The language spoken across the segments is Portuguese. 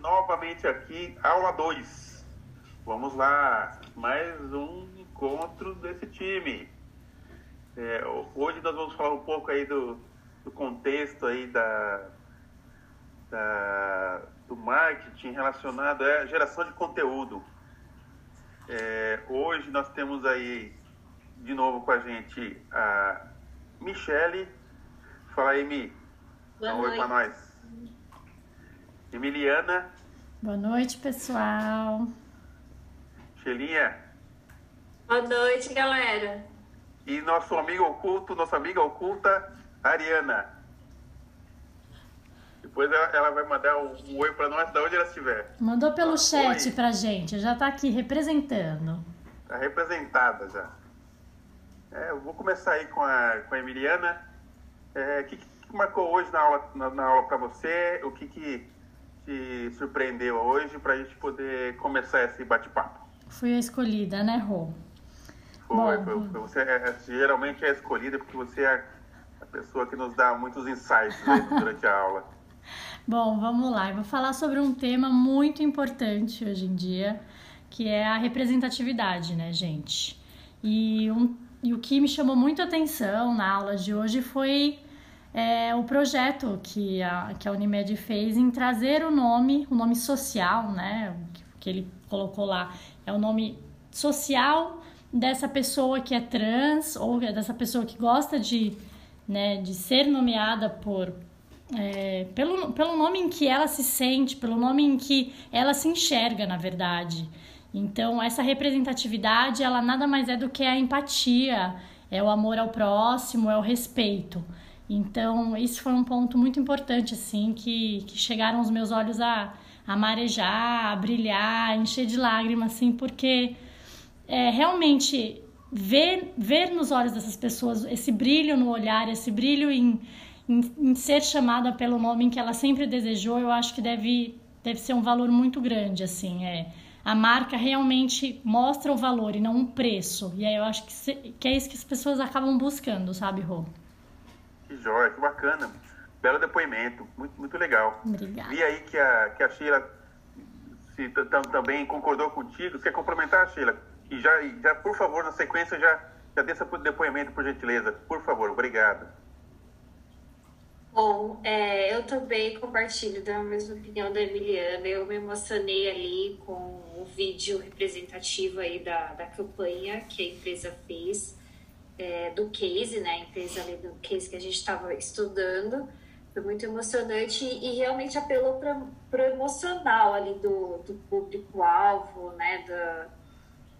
novamente aqui, aula 2. Vamos lá, mais um encontro desse time. É, hoje nós vamos falar um pouco aí do, do contexto aí da, da, do marketing relacionado à geração de conteúdo. É, hoje nós temos aí de novo com a gente a Michele. Fala aí, Mi. Boa Dá um oi nós. Emiliana. Boa noite, pessoal. Xelinha. Boa noite, galera. E nosso amigo oculto, nossa amiga oculta, Ariana. Depois ela, ela vai mandar um, um oi para nós, da onde ela estiver. Mandou pelo ah, chat oi. pra gente, já tá aqui representando. Tá representada já. É, eu vou começar aí com a, com a Emiliana. O é, que, que marcou hoje na aula, na, na aula para você? O que, que te surpreendeu hoje para a gente poder começar esse bate-papo? Fui a escolhida, né, Rô? Foi, foi, foi, Você é, é, geralmente é escolhida porque você é a pessoa que nos dá muitos insights né, durante a aula. Bom, vamos lá. Eu vou falar sobre um tema muito importante hoje em dia, que é a representatividade, né, gente? E, um, e o que me chamou muito a atenção na aula de hoje foi é, o projeto que a, que a Unimed fez em trazer o nome, o nome social, né? Que, que ele colocou lá, é o nome social dessa pessoa que é trans ou dessa pessoa que gosta de, né, de ser nomeada por é, pelo, pelo nome em que ela se sente, pelo nome em que ela se enxerga, na verdade. Então, essa representatividade, ela nada mais é do que a empatia, é o amor ao próximo, é o respeito. Então, isso foi um ponto muito importante, assim, que, que chegaram os meus olhos a, a marejar, a brilhar, a encher de lágrimas, assim, porque é, realmente ver, ver nos olhos dessas pessoas esse brilho no olhar, esse brilho em, em, em ser chamada pelo nome que ela sempre desejou, eu acho que deve, deve ser um valor muito grande, assim, é a marca realmente mostra o valor e não um preço. E aí eu acho que, se, que é isso que as pessoas acabam buscando, sabe, Rô? Que joia, que bacana. Belo depoimento, muito, muito legal. Obrigada. Vi aí que a, que a Sheila se, também concordou contigo. Quer complementar, Sheila? E já, já, por favor, na sequência, já, já dê seu depoimento, por gentileza. Por favor, obrigado. Bom, é, eu também compartilho da mesma opinião da Emiliana. Eu me emocionei ali com o vídeo representativo aí da, da campanha que a empresa fez é, do case, né? A empresa ali do case que a gente estava estudando. Foi muito emocionante e, e realmente apelou para o emocional ali do, do público-alvo, né? Da,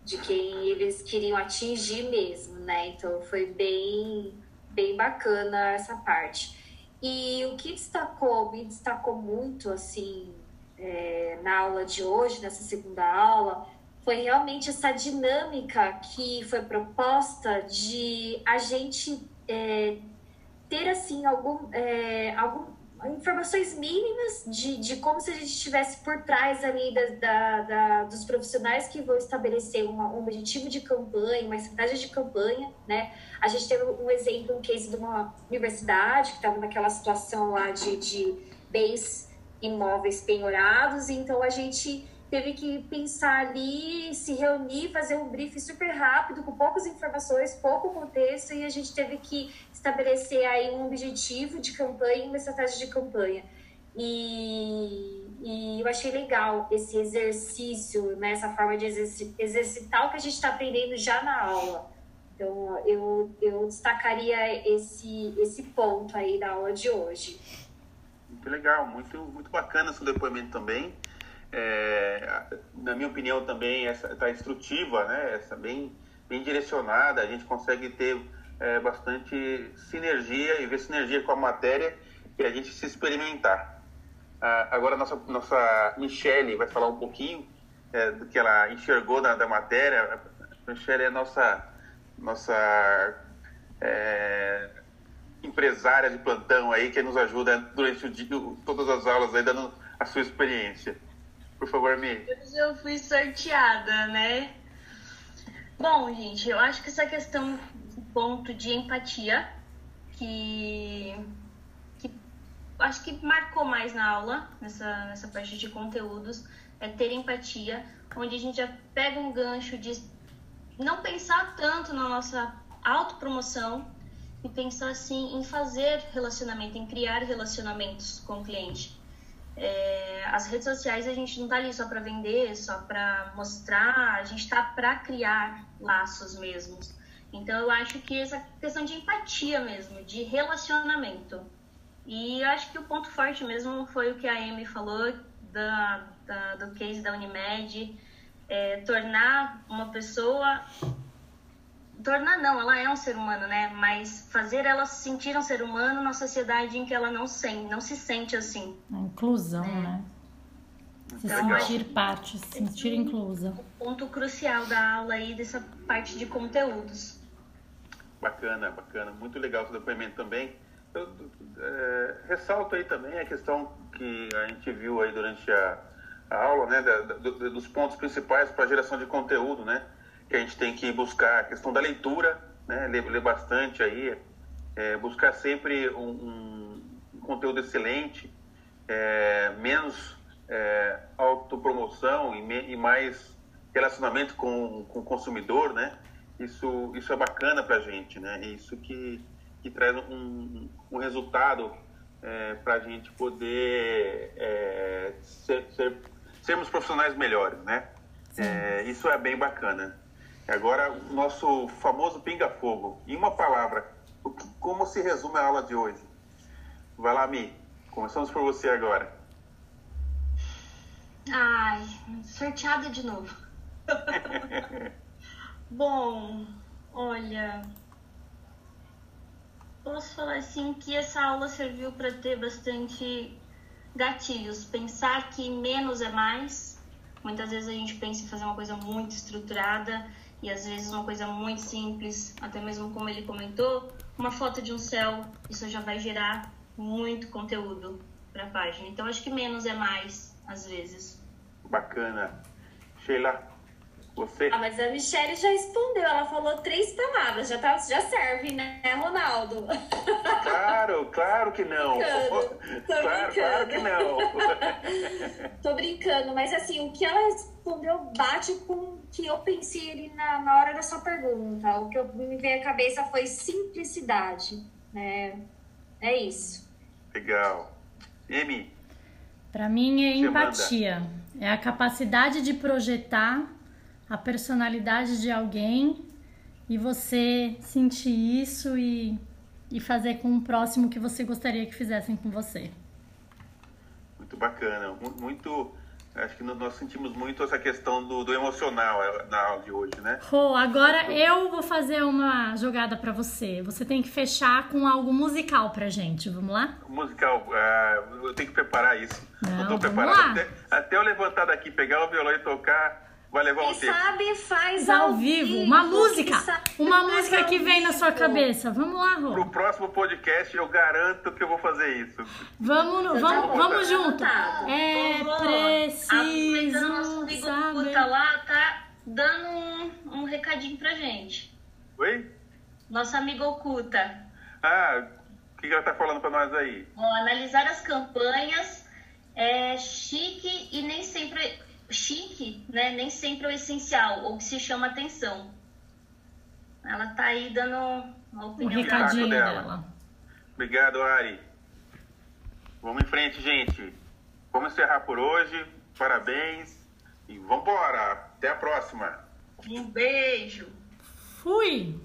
de quem eles queriam atingir mesmo, né? Então foi bem, bem bacana essa parte. E o que destacou, me destacou muito, assim, é, na aula de hoje, nessa segunda aula, foi realmente essa dinâmica que foi proposta de a gente é, ter assim algum, é, algum informações mínimas de, de como se a gente estivesse por trás ali da, da, da, dos profissionais que vão estabelecer uma, um objetivo de campanha, uma estratégia de campanha, né? A gente teve um exemplo, um case de uma universidade que estava naquela situação lá de, de bens imóveis penhorados, então a gente teve que pensar ali, se reunir, fazer um briefing super rápido, com poucas informações, pouco contexto, e a gente teve que estabelecer aí um objetivo de campanha, uma estratégia de campanha. E, e eu achei legal esse exercício, né, essa forma de exercitar o que a gente está aprendendo já na aula. Então, eu, eu destacaria esse, esse ponto aí da aula de hoje. Muito legal, muito, muito bacana seu depoimento também é, na minha opinião também está instrutiva, né? Essa bem bem direcionada, a gente consegue ter é, bastante sinergia e ver sinergia com a matéria e a gente se experimentar. Ah, agora nossa nossa Michele vai falar um pouquinho é, do que ela enxergou da, da matéria. A Michele é nossa nossa é, empresária de plantão aí que nos ajuda durante o dia, todas as aulas aí dando a sua experiência. Por favor, Mi. Hoje eu fui sorteada, né? Bom, gente, eu acho que essa questão, ponto de empatia, que, que acho que marcou mais na aula, nessa, nessa parte de conteúdos, é ter empatia, onde a gente já pega um gancho de não pensar tanto na nossa autopromoção e pensar assim em fazer relacionamento, em criar relacionamentos com o cliente. É, as redes sociais a gente não tá ali só para vender, só para mostrar, a gente tá para criar laços mesmos. Então eu acho que essa questão de empatia mesmo, de relacionamento. E eu acho que o ponto forte mesmo foi o que a Amy falou da, da do case da Unimed, é, tornar uma pessoa tornar não, ela é um ser humano, né? Mas fazer ela se sentir um ser humano na sociedade em que ela não sente, não se sente assim. A inclusão, é. né? Se então, sentir parte, se sentir inclusa. O ponto crucial da aula aí dessa parte de conteúdos. Bacana, bacana. Muito legal o depoimento também. Eu, é, ressalto aí também a questão que a gente viu aí durante a, a aula, né? Da, da, dos pontos principais para a geração de conteúdo, né? Que a gente tem que buscar a questão da leitura, né? ler, ler bastante aí, é, buscar sempre um, um conteúdo excelente, é, menos é, autopromoção e, me, e, mais relacionamento com, com o consumidor, né? Isso, isso é bacana para a gente, né? Isso que, que traz um, um resultado é, para a gente poder é, ser, ser, sermos profissionais melhores, né? É, isso é bem bacana. Agora, o nosso famoso pinga-fogo. Em uma palavra, como se resume a aula de hoje? Vai lá, Mi. Começamos por você agora. Ai, sorteada de novo. Bom, olha, posso falar assim que essa aula serviu para ter bastante gatilhos, pensar que menos é mais. Muitas vezes a gente pensa em fazer uma coisa muito estruturada e às vezes uma coisa muito simples, até mesmo como ele comentou, uma foto de um céu, isso já vai gerar muito conteúdo para a página. Então acho que menos é mais, às vezes. Bacana. Sheila, você? Ah, mas a Michelle já respondeu, ela falou três palavras, já, tá, já serve, né, Ronaldo? Claro, claro que não. Tô claro, claro que não. Tô brincando, mas assim, o que ela respondeu bate com o que eu pensei ali na, na hora da sua pergunta. O que eu, me veio à cabeça foi simplicidade, né? É isso. Legal. Emi? Para mim é empatia. É a capacidade de projetar a personalidade de alguém e você sentir isso e, e fazer com o próximo que você gostaria que fizessem com você. Muito bacana, muito. Acho que nós sentimos muito essa questão do, do emocional é, na aula de hoje, né? Rô, agora eu vou fazer uma jogada para você. Você tem que fechar com algo musical pra gente. Vamos lá? Musical, uh, eu tenho que preparar isso. Não, eu tô preparado. Até, até eu levantar daqui, pegar o violão e tocar Vai levar um Quem sabe faz ao, vivo. Uma música. Uma música que vem na sua cabeça. Vamos lá, Rô. Pro próximo podcast eu garanto que eu vou fazer isso. Vamos, no, vamos, vamos junto. É preciso nosso amigo saber. lá tá dando um, um recadinho pra gente. Oi? Nosso amigo Oculta. Ah, o que ela tá falando pra nós aí? Bom, analisar as campanhas é chique e nem sempre chique, né, nem sempre é o essencial, ou que se chama atenção. Ela tá aí dando uma opinião o recadinho dela. dela. Obrigado, Ari. Vamos em frente, gente. Vamos encerrar por hoje. Parabéns. E vamos embora. Até a próxima. Um beijo. Fui.